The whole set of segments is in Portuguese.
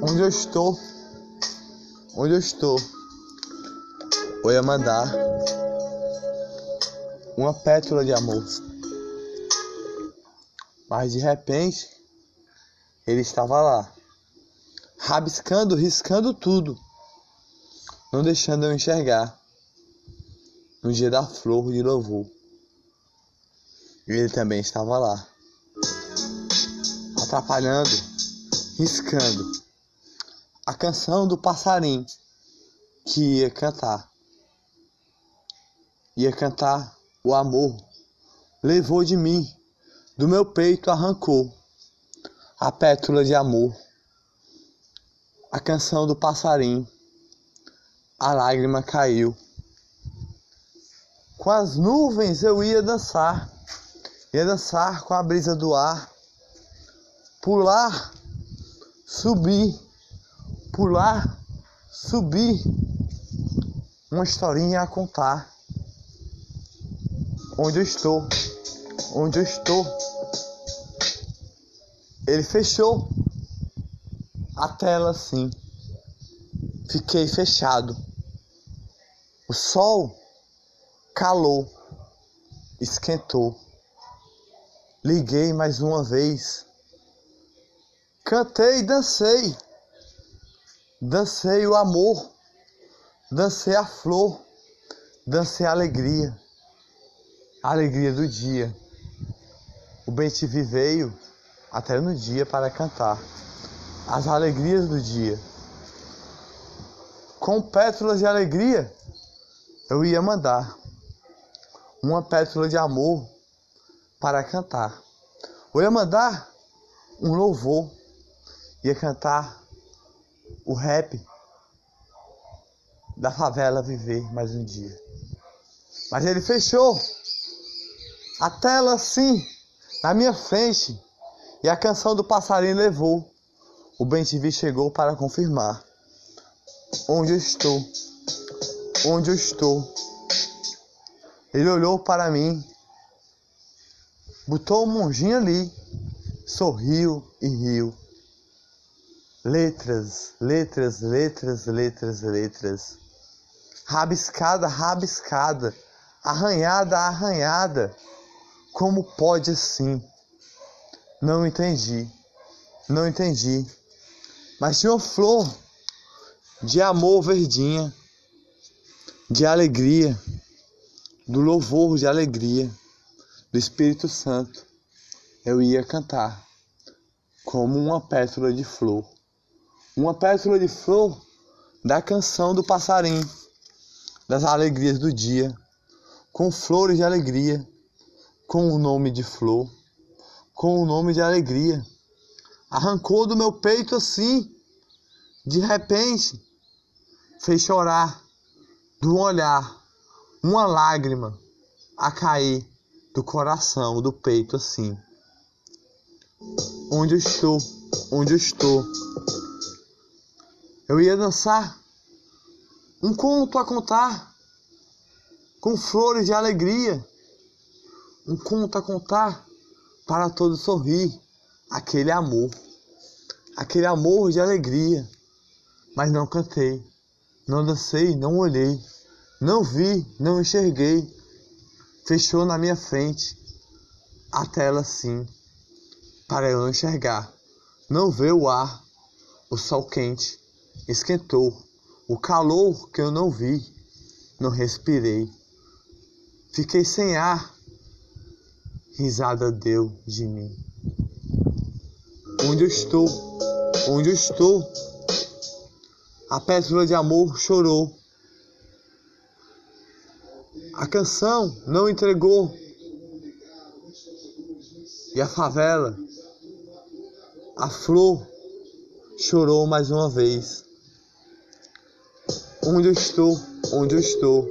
onde eu estou, onde eu estou, eu ia mandar uma pétala de amor. Mas de repente, ele estava lá, rabiscando, riscando tudo, não deixando eu enxergar no dia da flor de louvor. Ele também estava lá, atrapalhando, riscando a canção do passarinho que ia cantar. Ia cantar o amor, levou de mim, do meu peito arrancou a pétula de amor, a canção do passarinho, a lágrima caiu. Com as nuvens eu ia dançar Ia dançar com a brisa do ar, pular, subir, pular, subir, uma historinha a contar. Onde eu estou, onde eu estou. Ele fechou a tela assim. Fiquei fechado. O sol calou, esquentou. Liguei mais uma vez. Cantei, dancei. Dancei o amor. Dancei a flor. Dancei a alegria. A alegria do dia. O bem-te-vi veio até no dia para cantar as alegrias do dia. Com pétalas de alegria, eu ia mandar uma pétala de amor para cantar. Eu ia mandar um louvor, ia cantar o rap da favela viver mais um dia. Mas ele fechou a tela assim, na minha frente, e a canção do passarinho levou. O Bem TV chegou para confirmar onde eu estou, onde eu estou. Ele olhou para mim botou o monjinho ali, sorriu e riu. Letras, letras, letras, letras, letras. Rabiscada, rabiscada, arranhada, arranhada. Como pode assim? Não entendi, não entendi. Mas tinha uma flor de amor verdinha, de alegria, do louvor de alegria do Espírito Santo, eu ia cantar como uma pétala de flor. Uma pétala de flor da canção do passarinho, das alegrias do dia, com flores de alegria, com o nome de flor, com o nome de alegria. Arrancou do meu peito assim, de repente, fez chorar, do olhar, uma lágrima a cair do coração, do peito assim. Onde eu estou, onde eu estou. Eu ia dançar um conto a contar com flores de alegria. Um conto a contar para todos sorrir. Aquele amor, aquele amor de alegria. Mas não cantei, não dancei, não olhei, não vi, não enxerguei fechou na minha frente a tela assim, para eu não enxergar, não ver o ar, o sol quente, esquentou, o calor que eu não vi, não respirei, fiquei sem ar, risada deu de mim. Onde eu estou, onde eu estou, a pétala de amor chorou a canção não entregou. E a favela, a flor, chorou mais uma vez. Onde eu estou, onde eu estou.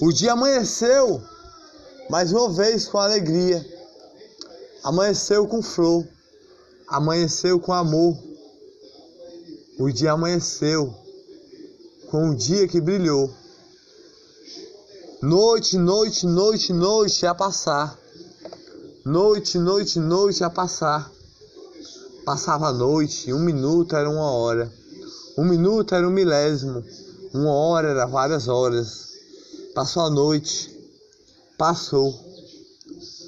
O dia amanheceu mais uma vez com alegria. Amanheceu com flor. Amanheceu com amor. O dia amanheceu com o dia que brilhou. Noite, noite, noite, noite a passar. Noite, noite, noite a passar. Passava a noite, um minuto era uma hora, um minuto era um milésimo, uma hora era várias horas. Passou a noite, passou.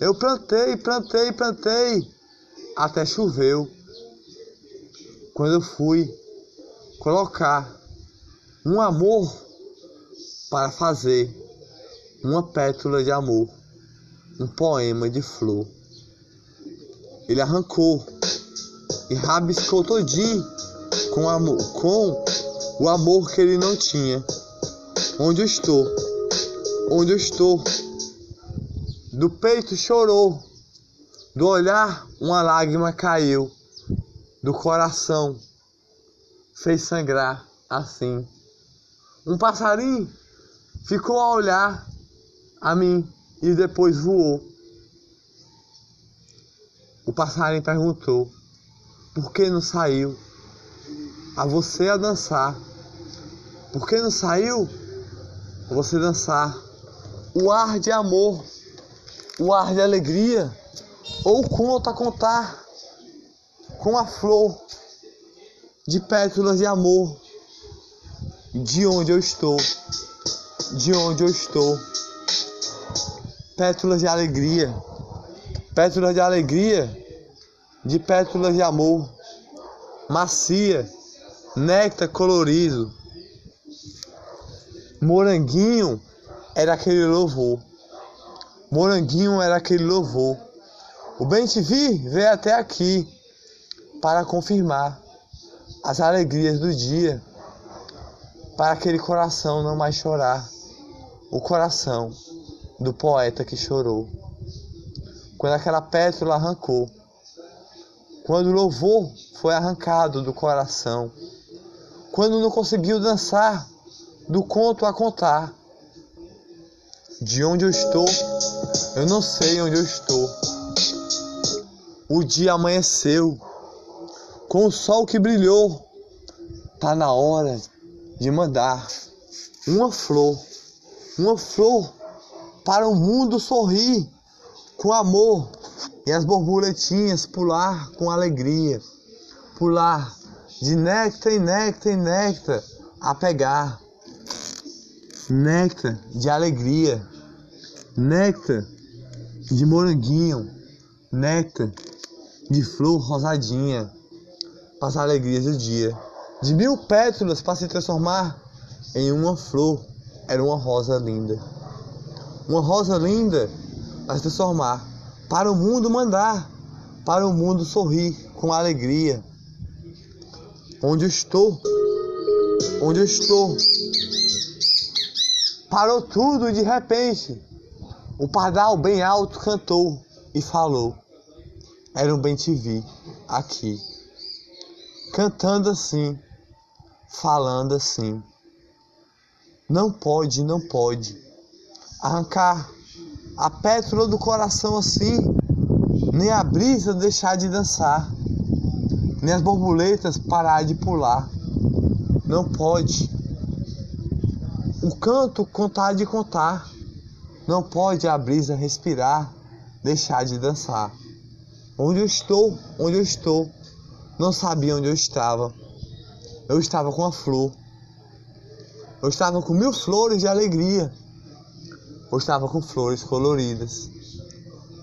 Eu plantei, plantei, plantei, até choveu. Quando eu fui colocar um amor para fazer uma pétula de amor, um poema de flor. Ele arrancou e rabiscou todinho com, amor, com o amor que ele não tinha. Onde eu estou? Onde eu estou? Do peito chorou, do olhar uma lágrima caiu, do coração fez sangrar assim. Um passarinho ficou a olhar a mim e depois voou. O passarinho perguntou: por que não saiu? A você a dançar. Por que não saiu? Você dançar. O ar de amor, o ar de alegria, ou conta a contar com a flor de pétalas de amor, de onde eu estou, de onde eu estou. Pétalas de alegria, pétalas de alegria de pétalas de amor, macia, néctar colorido. Moranguinho era aquele louvor. Moranguinho era aquele louvor. O bem te vi veio até aqui para confirmar as alegrias do dia, para aquele coração não mais chorar, o coração do poeta que chorou. Quando aquela pétala arrancou, quando o louvor foi arrancado do coração, quando não conseguiu dançar do conto a contar. De onde eu estou, eu não sei onde eu estou. O dia amanheceu, com o sol que brilhou, tá na hora de mandar uma flor, uma flor para o mundo sorrir com amor e as borboletinhas pular com alegria, pular de néctar em néctar em néctar a pegar, néctar de alegria, néctar de moranguinho, néctar de flor rosadinha, para as alegrias do dia, de mil pétalas para se transformar em uma flor, era uma rosa linda, uma rosa linda para se transformar. Para o mundo mandar, para o mundo sorrir com alegria. Onde estou, onde estou, parou tudo de repente. O pardal bem alto cantou e falou. Era um bem te vi aqui, cantando assim, falando assim. Não pode, não pode arrancar a pétala do coração assim, nem a brisa deixar de dançar, nem as borboletas parar de pular. Não pode. O canto contar de contar. Não pode a brisa respirar, deixar de dançar. Onde eu estou, onde eu estou, não sabia onde eu estava. Eu estava com a flor. Eu estava com mil flores de alegria ou estava com flores coloridas.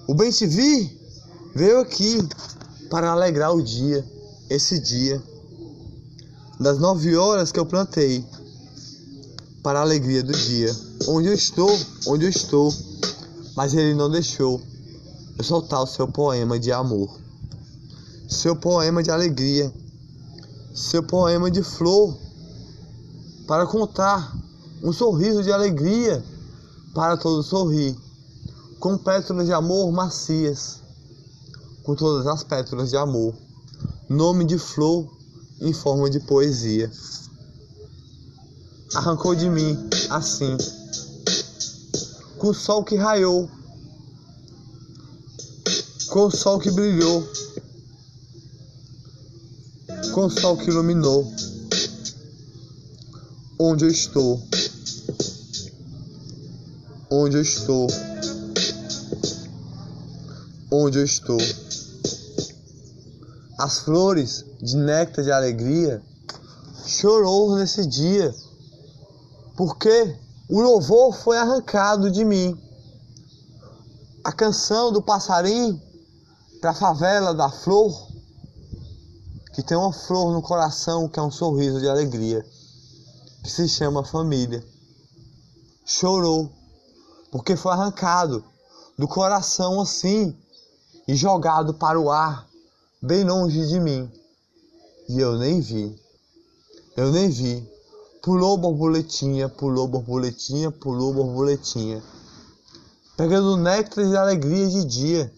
O bem te vi veio aqui para alegrar o dia, esse dia, das nove horas que eu plantei, para a alegria do dia. Onde eu estou, onde eu estou, mas ele não deixou eu soltar o seu poema de amor, seu poema de alegria, seu poema de flor, para contar um sorriso de alegria para todos sorrir, com pétalas de amor macias, com todas as pétalas de amor, nome de flor em forma de poesia. Arrancou de mim, assim, com o sol que raiou, com o sol que brilhou, com o sol que iluminou, onde eu estou? Onde eu estou, onde eu estou. As flores de néctar de alegria, chorou nesse dia, porque o louvor foi arrancado de mim. A canção do passarinho para a favela da flor, que tem uma flor no coração que é um sorriso de alegria, que se chama família. Chorou, porque foi arrancado do coração assim e jogado para o ar, bem longe de mim. E eu nem vi, eu nem vi. Pulou borboletinha, pulou borboletinha, pulou borboletinha, pegando néctar de alegria de dia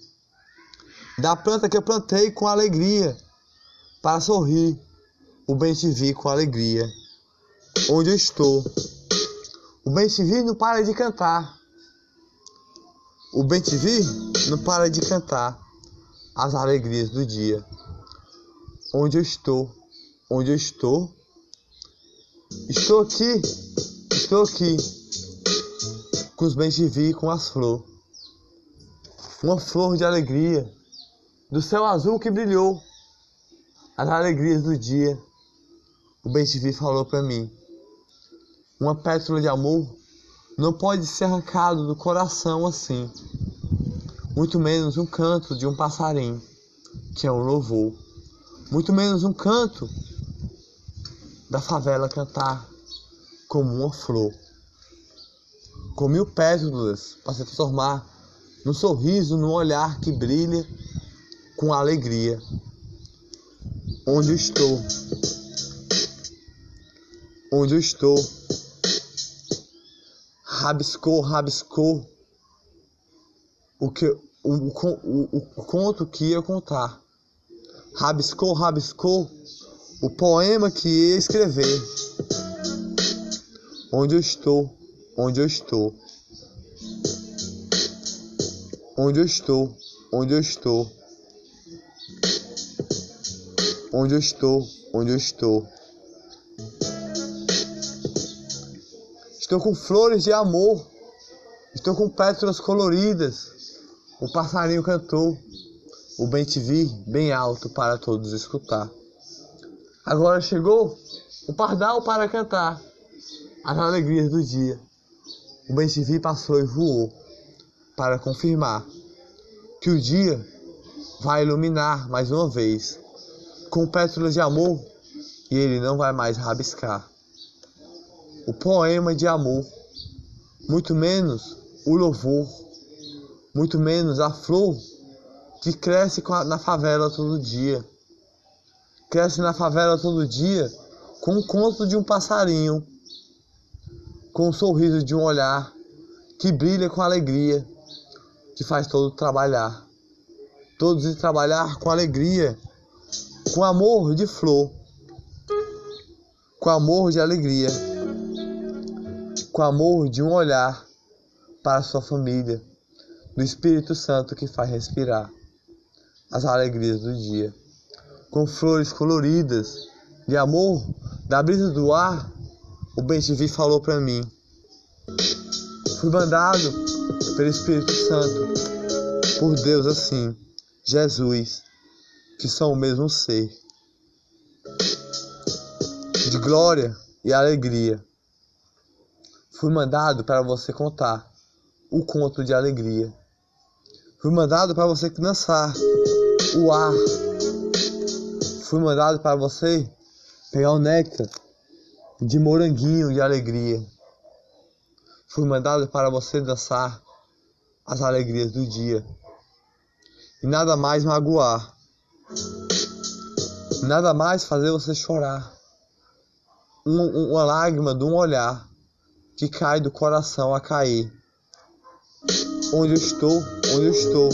da planta que eu plantei com alegria, para sorrir, o bem te vi com alegria, onde eu estou. O bem te vi não para de cantar. O bem te vi não para de cantar as alegrias do dia. Onde eu estou, onde eu estou. Estou aqui, estou aqui, com os bens te vi com as flores. Uma flor de alegria do céu azul que brilhou, as alegrias do dia. O bem te falou para mim: uma pétala de amor não pode ser arrancado do coração assim, muito menos um canto de um passarinho, que é um louvor, muito menos um canto da favela cantar como uma flor, com mil pétalas para se transformar num sorriso, num olhar que brilha com alegria. Onde eu estou? Onde eu estou? Rabiscou, rabiscou o que o, o, o conto que ia contar. Rabiscou, rabiscou o poema que ia escrever. Onde eu estou? Onde eu estou? Onde eu estou? Onde eu estou? onde eu estou, onde eu estou. Estou com flores de amor, estou com pétalas coloridas. O passarinho cantou, o bem te vi bem alto para todos escutar. Agora chegou o pardal para cantar as alegrias do dia. O bem te vi passou e voou para confirmar que o dia vai iluminar mais uma vez com pétalas de amor e ele não vai mais rabiscar. O poema de amor, muito menos o louvor, muito menos a flor que cresce na favela todo dia. Cresce na favela todo dia com o conto de um passarinho, com o sorriso de um olhar que brilha com alegria, que faz todo trabalhar. Todos ir trabalhar com alegria com amor de flor, com amor de alegria, com amor de um olhar para sua família, do Espírito Santo que faz respirar as alegrias do dia, com flores coloridas de amor, da brisa do ar, o te falou para mim. Fui mandado pelo Espírito Santo, por Deus assim, Jesus que são o mesmo ser, de glória e alegria. Fui mandado para você contar o conto de alegria. Fui mandado para você dançar o ar. Fui mandado para você pegar o néctar de moranguinho de alegria. Fui mandado para você dançar as alegrias do dia e nada mais magoar Nada mais fazer você chorar. Um, uma lágrima de um olhar que cai do coração a cair. Onde eu estou, onde eu estou.